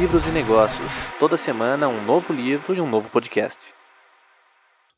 Livros e Negócios. Toda semana um novo livro e um novo podcast.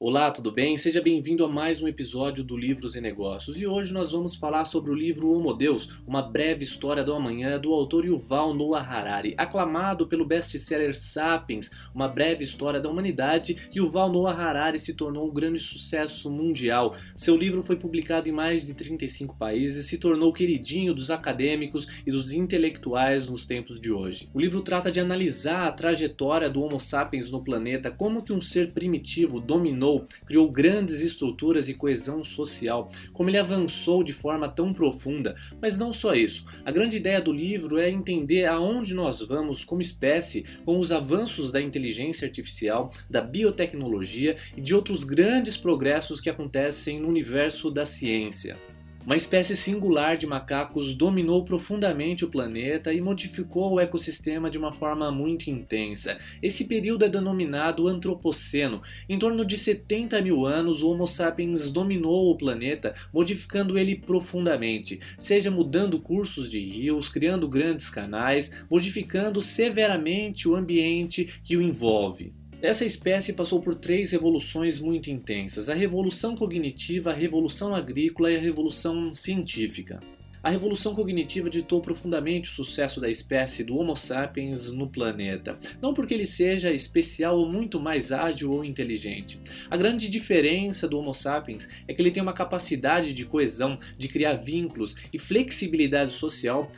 Olá, tudo bem? Seja bem-vindo a mais um episódio do Livros e Negócios. E hoje nós vamos falar sobre o livro Homo Deus, uma breve história do amanhã, do autor Yuval Noah Harari. Aclamado pelo best-seller Sapiens, uma breve história da humanidade, Yuval Noah Harari se tornou um grande sucesso mundial. Seu livro foi publicado em mais de 35 países e se tornou queridinho dos acadêmicos e dos intelectuais nos tempos de hoje. O livro trata de analisar a trajetória do Homo sapiens no planeta, como que um ser primitivo dominou criou grandes estruturas e coesão social, como ele avançou de forma tão profunda. Mas não só isso. A grande ideia do livro é entender aonde nós vamos como espécie com os avanços da inteligência artificial, da biotecnologia e de outros grandes progressos que acontecem no universo da ciência. Uma espécie singular de macacos dominou profundamente o planeta e modificou o ecossistema de uma forma muito intensa. Esse período é denominado Antropoceno. Em torno de 70 mil anos, o Homo sapiens dominou o planeta, modificando ele profundamente, seja mudando cursos de rios, criando grandes canais, modificando severamente o ambiente que o envolve. Essa espécie passou por três revoluções muito intensas: a revolução cognitiva, a revolução agrícola e a revolução científica. A revolução cognitiva ditou profundamente o sucesso da espécie do Homo sapiens no planeta, não porque ele seja especial ou muito mais ágil ou inteligente. A grande diferença do Homo sapiens é que ele tem uma capacidade de coesão, de criar vínculos e flexibilidade social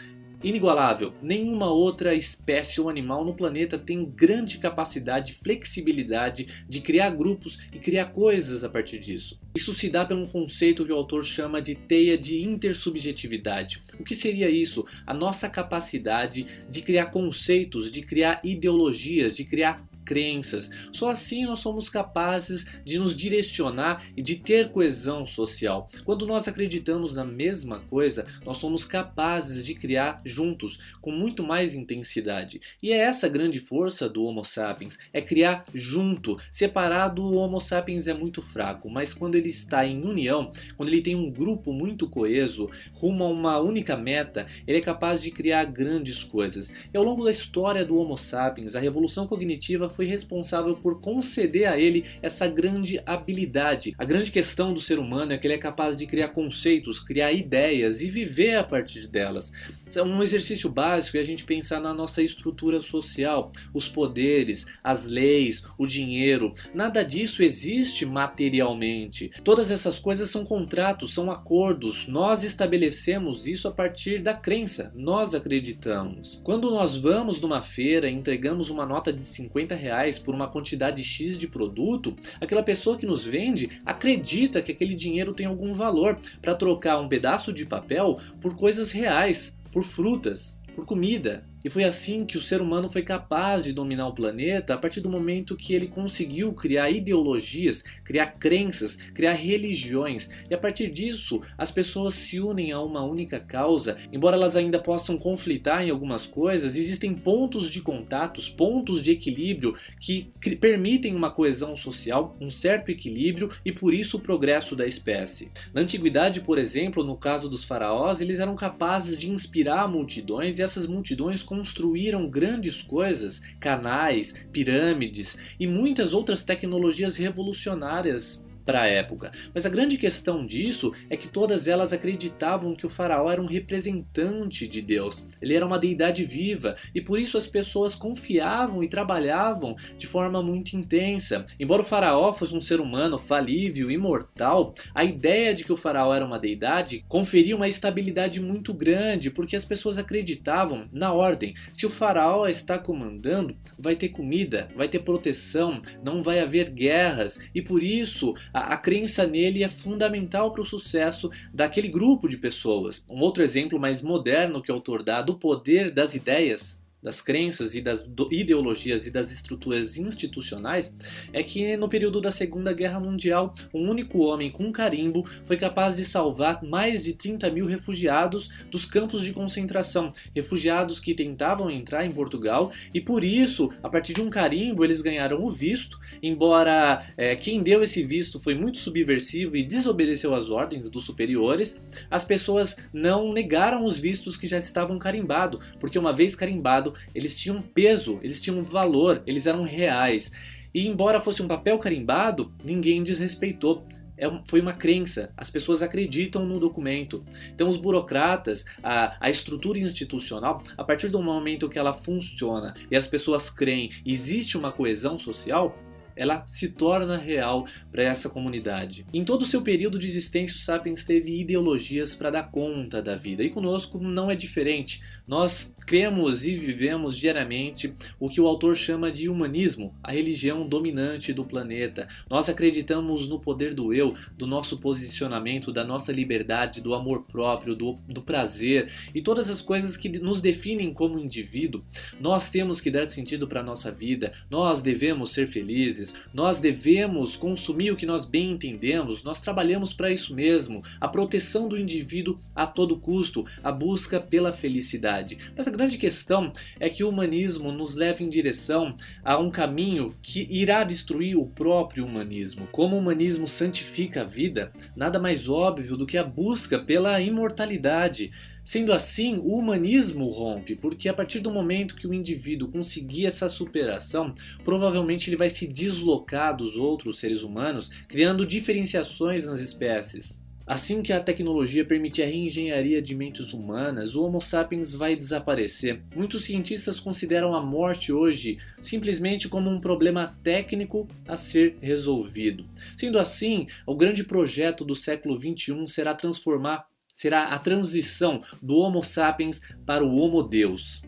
Inigualável, nenhuma outra espécie ou animal no planeta tem grande capacidade flexibilidade de criar grupos e criar coisas a partir disso. Isso se dá pelo conceito que o autor chama de teia de intersubjetividade. O que seria isso? A nossa capacidade de criar conceitos, de criar ideologias, de criar crenças. Só assim nós somos capazes de nos direcionar e de ter coesão social. Quando nós acreditamos na mesma coisa, nós somos capazes de criar juntos, com muito mais intensidade. E é essa grande força do Homo sapiens, é criar junto. Separado, o Homo sapiens é muito fraco, mas quando ele está em união, quando ele tem um grupo muito coeso, rumo a uma única meta, ele é capaz de criar grandes coisas. E ao longo da história do Homo sapiens, a revolução cognitiva foi responsável por conceder a ele essa grande habilidade. A grande questão do ser humano é que ele é capaz de criar conceitos, criar ideias e viver a partir delas. É um exercício básico é a gente pensar na nossa estrutura social, os poderes, as leis, o dinheiro. Nada disso existe materialmente. Todas essas coisas são contratos, são acordos. Nós estabelecemos isso a partir da crença. Nós acreditamos. Quando nós vamos numa feira e entregamos uma nota de 50 reais por uma quantidade X de produto, aquela pessoa que nos vende acredita que aquele dinheiro tem algum valor para trocar um pedaço de papel por coisas reais, por frutas, por comida, e foi assim que o ser humano foi capaz de dominar o planeta a partir do momento que ele conseguiu criar ideologias, criar crenças, criar religiões. E a partir disso, as pessoas se unem a uma única causa. Embora elas ainda possam conflitar em algumas coisas, existem pontos de contatos, pontos de equilíbrio que permitem uma coesão social, um certo equilíbrio e por isso o progresso da espécie. Na antiguidade, por exemplo, no caso dos faraós, eles eram capazes de inspirar multidões e essas multidões construíram grandes coisas, canais, pirâmides e muitas outras tecnologias revolucionárias para a época. Mas a grande questão disso é que todas elas acreditavam que o faraó era um representante de Deus. Ele era uma deidade viva e por isso as pessoas confiavam e trabalhavam de forma muito intensa. Embora o faraó fosse um ser humano falível, imortal, a ideia de que o faraó era uma deidade conferia uma estabilidade muito grande, porque as pessoas acreditavam na ordem. Se o faraó está comandando, vai ter comida, vai ter proteção, não vai haver guerras e por isso a, a crença nele é fundamental para o sucesso daquele grupo de pessoas. Um outro exemplo mais moderno que o autor dá do poder das ideias das crenças e das ideologias e das estruturas institucionais é que no período da Segunda Guerra Mundial, um único homem com carimbo foi capaz de salvar mais de 30 mil refugiados dos campos de concentração, refugiados que tentavam entrar em Portugal e por isso, a partir de um carimbo, eles ganharam o visto, embora é, quem deu esse visto foi muito subversivo e desobedeceu às ordens dos superiores, as pessoas não negaram os vistos que já estavam carimbados, porque uma vez carimbado, eles tinham peso, eles tinham valor, eles eram reais. E embora fosse um papel carimbado, ninguém desrespeitou é, foi uma crença. As pessoas acreditam no documento. Então, os burocratas, a, a estrutura institucional, a partir do momento que ela funciona e as pessoas creem, existe uma coesão social, ela se torna real para essa comunidade. Em todo o seu período de existência, o Sapiens teve ideologias para dar conta da vida, e conosco não é diferente. Nós cremos e vivemos diariamente o que o autor chama de humanismo, a religião dominante do planeta. Nós acreditamos no poder do eu, do nosso posicionamento, da nossa liberdade, do amor próprio, do, do prazer e todas as coisas que nos definem como indivíduo. Nós temos que dar sentido para a nossa vida, nós devemos ser felizes vezes. Nós devemos consumir o que nós bem entendemos, nós trabalhamos para isso mesmo, a proteção do indivíduo a todo custo, a busca pela felicidade. Mas a grande questão é que o humanismo nos leva em direção a um caminho que irá destruir o próprio humanismo. Como o humanismo santifica a vida, nada mais óbvio do que a busca pela imortalidade. Sendo assim, o humanismo rompe, porque a partir do momento que o indivíduo conseguir essa superação, provavelmente ele vai se deslocar dos outros seres humanos, criando diferenciações nas espécies. Assim que a tecnologia permitir a reengenharia de mentes humanas, o Homo sapiens vai desaparecer. Muitos cientistas consideram a morte hoje simplesmente como um problema técnico a ser resolvido. Sendo assim, o grande projeto do século XXI será transformar será a transição do Homo sapiens para o Homo Deus.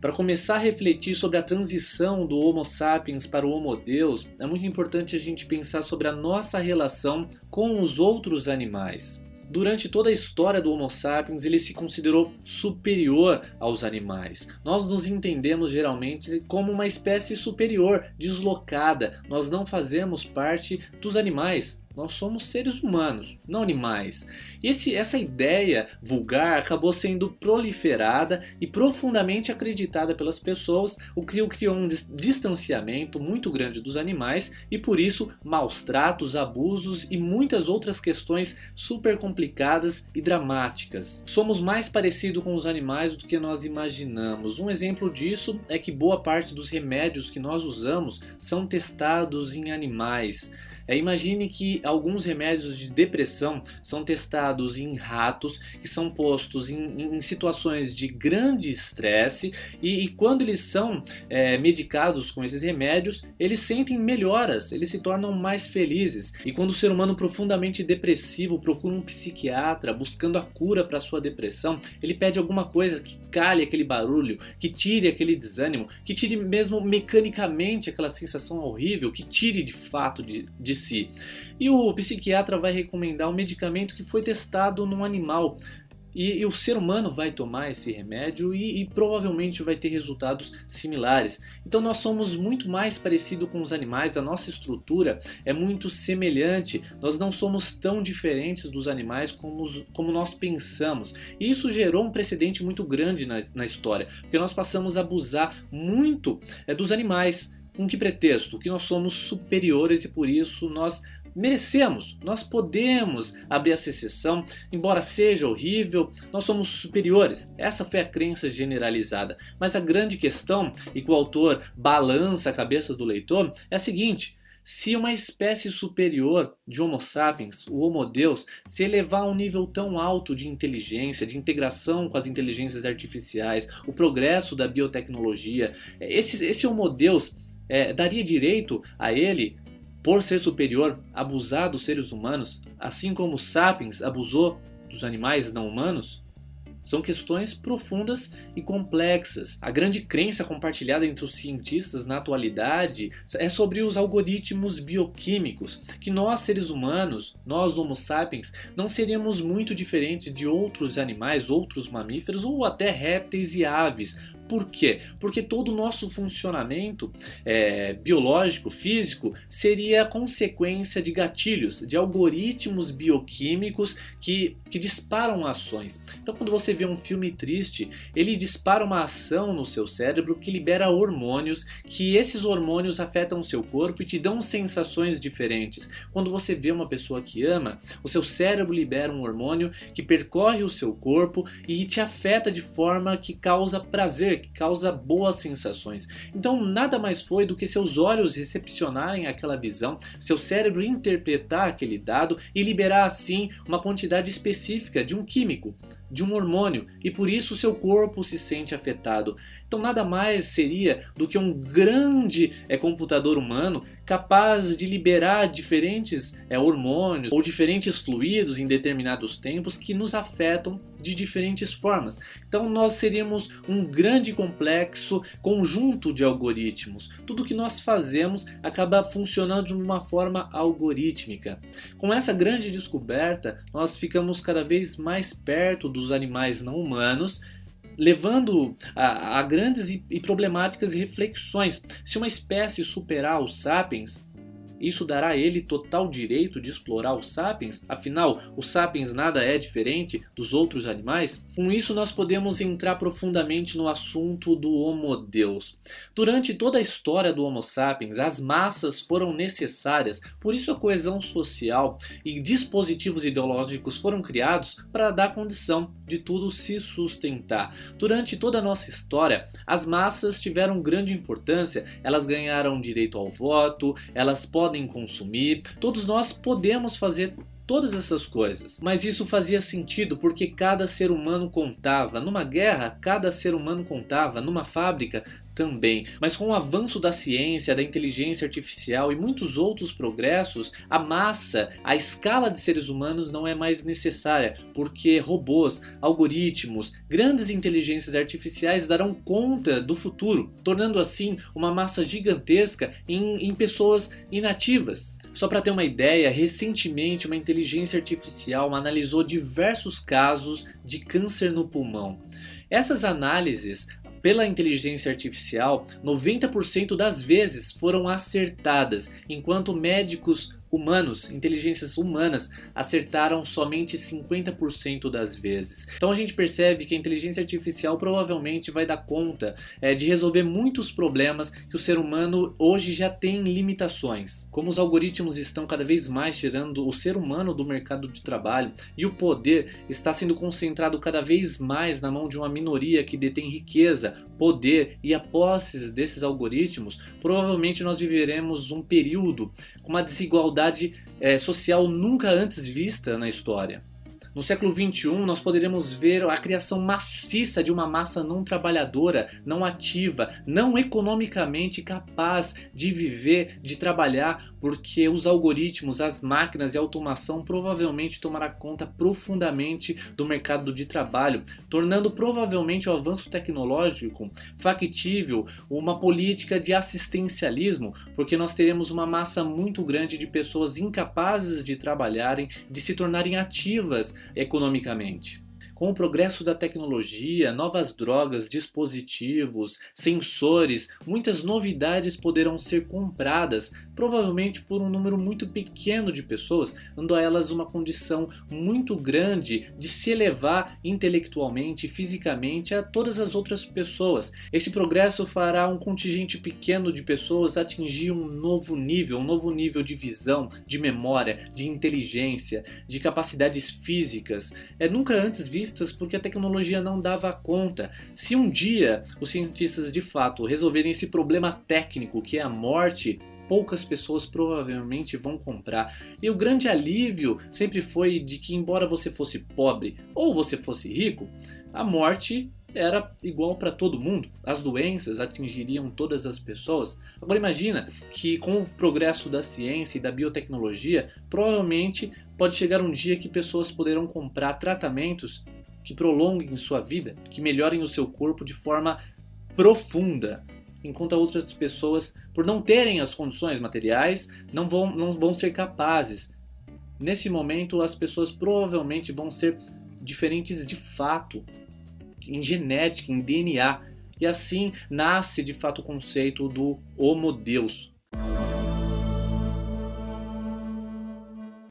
Para começar a refletir sobre a transição do Homo sapiens para o Homo Deus, é muito importante a gente pensar sobre a nossa relação com os outros animais. Durante toda a história do Homo sapiens, ele se considerou superior aos animais. Nós nos entendemos geralmente como uma espécie superior, deslocada. Nós não fazemos parte dos animais. Nós somos seres humanos, não animais. E esse, essa ideia vulgar acabou sendo proliferada e profundamente acreditada pelas pessoas, o que criou um distanciamento muito grande dos animais e por isso maus tratos, abusos e muitas outras questões super complicadas e dramáticas. Somos mais parecidos com os animais do que nós imaginamos. Um exemplo disso é que boa parte dos remédios que nós usamos são testados em animais. É, imagine que alguns remédios de depressão são testados em ratos que são postos em, em situações de grande estresse e, e, quando eles são é, medicados com esses remédios, eles sentem melhoras, eles se tornam mais felizes. E quando o ser humano profundamente depressivo procura um psiquiatra buscando a cura para sua depressão, ele pede alguma coisa que cale aquele barulho, que tire aquele desânimo, que tire mesmo mecanicamente aquela sensação horrível, que tire de fato de, de si. E o psiquiatra vai recomendar um medicamento que foi testado num animal. E, e, o ser humano vai tomar esse remédio e, e, provavelmente vai ter resultados similares. Então nós somos muito mais parecidos com os animais, a nossa estrutura é muito semelhante, nós não somos tão diferentes dos animais como, como nós pensamos. E isso gerou um precedente muito grande na, na história, porque nós passamos a abusar muito é, dos animais. Com que pretexto? Que nós somos superiores e por isso nós merecemos, nós podemos abrir essa exceção, embora seja horrível, nós somos superiores. Essa foi a crença generalizada. Mas a grande questão, e que o autor balança a cabeça do leitor, é a seguinte: se uma espécie superior de Homo sapiens, o Homo Deus, se elevar a um nível tão alto de inteligência, de integração com as inteligências artificiais, o progresso da biotecnologia, esse, esse Homo Deus é, daria direito a ele, por ser superior, abusar dos seres humanos, assim como Sapiens abusou dos animais não humanos? São questões profundas e complexas. A grande crença compartilhada entre os cientistas na atualidade é sobre os algoritmos bioquímicos, que nós seres humanos, nós Homo sapiens, não seríamos muito diferentes de outros animais, outros mamíferos ou até répteis e aves, por quê? Porque todo o nosso funcionamento é, biológico, físico, seria consequência de gatilhos, de algoritmos bioquímicos que, que disparam ações. Então, quando você vê um filme triste, ele dispara uma ação no seu cérebro que libera hormônios, que esses hormônios afetam o seu corpo e te dão sensações diferentes. Quando você vê uma pessoa que ama, o seu cérebro libera um hormônio que percorre o seu corpo e te afeta de forma que causa prazer que causa boas sensações. Então, nada mais foi do que seus olhos recepcionarem aquela visão, seu cérebro interpretar aquele dado e liberar assim uma quantidade específica de um químico, de um hormônio, e por isso seu corpo se sente afetado. Então, nada mais seria do que um grande é, computador humano capaz de liberar diferentes é, hormônios ou diferentes fluidos em determinados tempos que nos afetam de diferentes formas. Então, nós seríamos um grande complexo conjunto de algoritmos. Tudo que nós fazemos acaba funcionando de uma forma algorítmica. Com essa grande descoberta, nós ficamos cada vez mais perto dos animais não humanos levando a, a grandes e, e problemáticas reflexões. Se uma espécie superar os sapiens, isso dará a ele total direito de explorar os sapiens? Afinal, os sapiens nada é diferente dos outros animais? Com isso, nós podemos entrar profundamente no assunto do Homo Deus. Durante toda a história do Homo sapiens, as massas foram necessárias, por isso a coesão social e dispositivos ideológicos foram criados para dar condição de tudo se sustentar. Durante toda a nossa história, as massas tiveram grande importância, elas ganharam direito ao voto, elas podem consumir, todos nós podemos fazer todas essas coisas. Mas isso fazia sentido porque cada ser humano contava. Numa guerra, cada ser humano contava. Numa fábrica, também. Mas com o avanço da ciência, da inteligência artificial e muitos outros progressos, a massa, a escala de seres humanos não é mais necessária, porque robôs, algoritmos, grandes inteligências artificiais darão conta do futuro, tornando assim uma massa gigantesca em, em pessoas inativas. Só para ter uma ideia, recentemente uma inteligência artificial analisou diversos casos de câncer no pulmão. Essas análises pela inteligência artificial, 90% das vezes foram acertadas, enquanto médicos humanos, inteligências humanas, acertaram somente 50% das vezes. Então a gente percebe que a inteligência artificial provavelmente vai dar conta é, de resolver muitos problemas que o ser humano hoje já tem limitações. Como os algoritmos estão cada vez mais tirando o ser humano do mercado de trabalho e o poder está sendo concentrado cada vez mais na mão de uma minoria que detém riqueza, poder e a posses desses algoritmos, provavelmente nós viveremos um período com uma desigualdade é, social nunca antes vista na história. No século XXI, nós poderemos ver a criação maciça de uma massa não trabalhadora, não ativa, não economicamente capaz de viver, de trabalhar, porque os algoritmos, as máquinas e a automação provavelmente tomará conta profundamente do mercado de trabalho, tornando provavelmente o avanço tecnológico factível uma política de assistencialismo, porque nós teremos uma massa muito grande de pessoas incapazes de trabalharem, de se tornarem ativas economicamente. Com o progresso da tecnologia, novas drogas, dispositivos, sensores, muitas novidades poderão ser compradas, provavelmente por um número muito pequeno de pessoas, dando a elas uma condição muito grande de se elevar intelectualmente e fisicamente a todas as outras pessoas. Esse progresso fará um contingente pequeno de pessoas atingir um novo nível, um novo nível de visão, de memória, de inteligência, de capacidades físicas, é nunca antes visto cientistas porque a tecnologia não dava conta. Se um dia os cientistas de fato resolverem esse problema técnico que é a morte, poucas pessoas provavelmente vão comprar. E o grande alívio sempre foi de que, embora você fosse pobre ou você fosse rico, a morte era igual para todo mundo. As doenças atingiriam todas as pessoas. Agora imagina que com o progresso da ciência e da biotecnologia, provavelmente pode chegar um dia que pessoas poderão comprar tratamentos que prolonguem sua vida, que melhorem o seu corpo de forma profunda, enquanto outras pessoas, por não terem as condições materiais, não vão, não vão ser capazes. Nesse momento, as pessoas provavelmente vão ser diferentes de fato, em genética, em DNA. E assim nasce de fato o conceito do Homo Deus,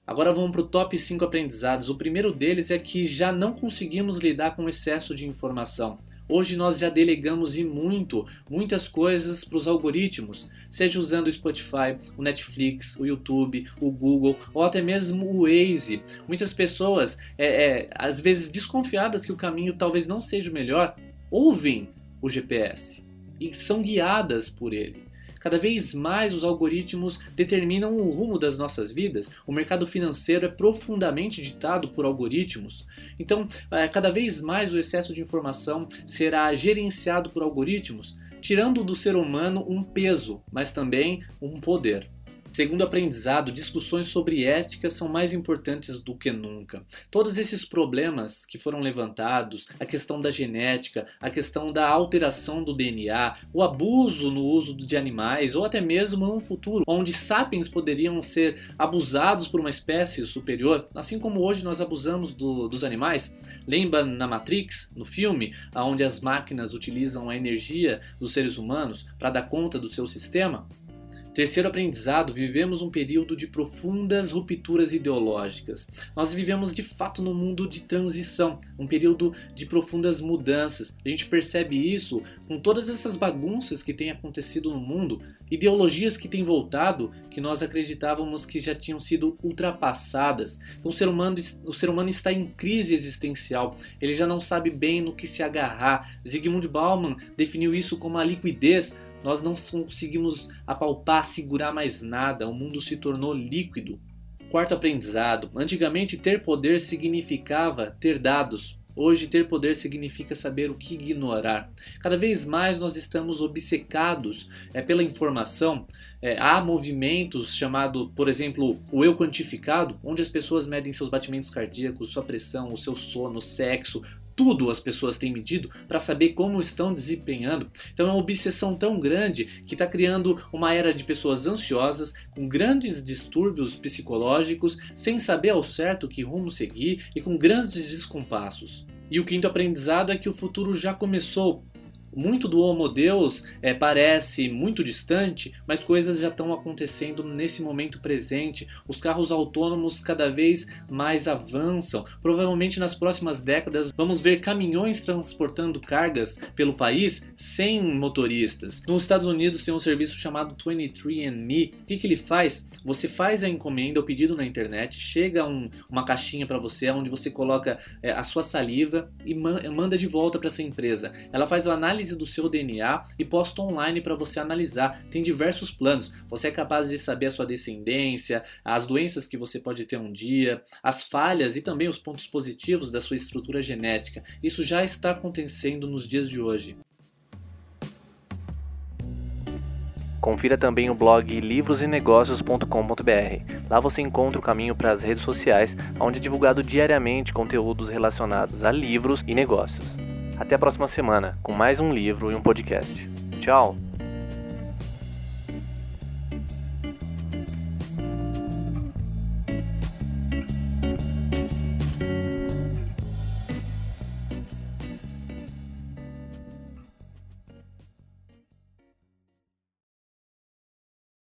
Agora vamos para o top 5 aprendizados. O primeiro deles é que já não conseguimos lidar com o excesso de informação. Hoje nós já delegamos e muito, muitas coisas para os algoritmos, seja usando o Spotify, o Netflix, o YouTube, o Google ou até mesmo o Waze. Muitas pessoas, é, é, às vezes desconfiadas que o caminho talvez não seja o melhor, ouvem o GPS e são guiadas por ele. Cada vez mais os algoritmos determinam o rumo das nossas vidas. O mercado financeiro é profundamente ditado por algoritmos. Então, é, cada vez mais o excesso de informação será gerenciado por algoritmos, tirando do ser humano um peso, mas também um poder. Segundo aprendizado, discussões sobre ética são mais importantes do que nunca. Todos esses problemas que foram levantados, a questão da genética, a questão da alteração do DNA, o abuso no uso de animais, ou até mesmo um futuro onde sapiens poderiam ser abusados por uma espécie superior, assim como hoje nós abusamos do, dos animais. Lembra na Matrix, no filme, onde as máquinas utilizam a energia dos seres humanos para dar conta do seu sistema? Terceiro aprendizado, vivemos um período de profundas rupturas ideológicas. Nós vivemos de fato num mundo de transição, um período de profundas mudanças. A gente percebe isso com todas essas bagunças que têm acontecido no mundo, ideologias que têm voltado que nós acreditávamos que já tinham sido ultrapassadas. Então o ser humano, o ser humano está em crise existencial. Ele já não sabe bem no que se agarrar. Zygmunt Bauman definiu isso como a liquidez nós não conseguimos apalpar, segurar mais nada, o mundo se tornou líquido. Quarto aprendizado: antigamente ter poder significava ter dados. Hoje, ter poder significa saber o que ignorar. Cada vez mais nós estamos obcecados é, pela informação. É, há movimentos chamado, por exemplo, o eu quantificado, onde as pessoas medem seus batimentos cardíacos, sua pressão, o seu sono, sexo, tudo as pessoas têm medido para saber como estão desempenhando. Então é uma obsessão tão grande que está criando uma era de pessoas ansiosas, com grandes distúrbios psicológicos, sem saber ao certo que rumo seguir e com grandes descompassos. E o quinto aprendizado é que o futuro já começou muito do Homo Deus é, parece muito distante, mas coisas já estão acontecendo nesse momento presente. Os carros autônomos cada vez mais avançam. Provavelmente nas próximas décadas vamos ver caminhões transportando cargas pelo país sem motoristas. Nos Estados Unidos tem um serviço chamado 23andMe. O que, que ele faz? Você faz a encomenda, o pedido na internet, chega um, uma caixinha para você onde você coloca é, a sua saliva e manda de volta para essa empresa. Ela faz a análise análise do seu DNA e posta online para você analisar. Tem diversos planos. Você é capaz de saber a sua descendência, as doenças que você pode ter um dia, as falhas e também os pontos positivos da sua estrutura genética. Isso já está acontecendo nos dias de hoje. Confira também o blog livrosenegócios.com.br. Lá você encontra o caminho para as redes sociais, onde é divulgado diariamente conteúdos relacionados a livros e negócios. Até a próxima semana com mais um livro e um podcast. Tchau!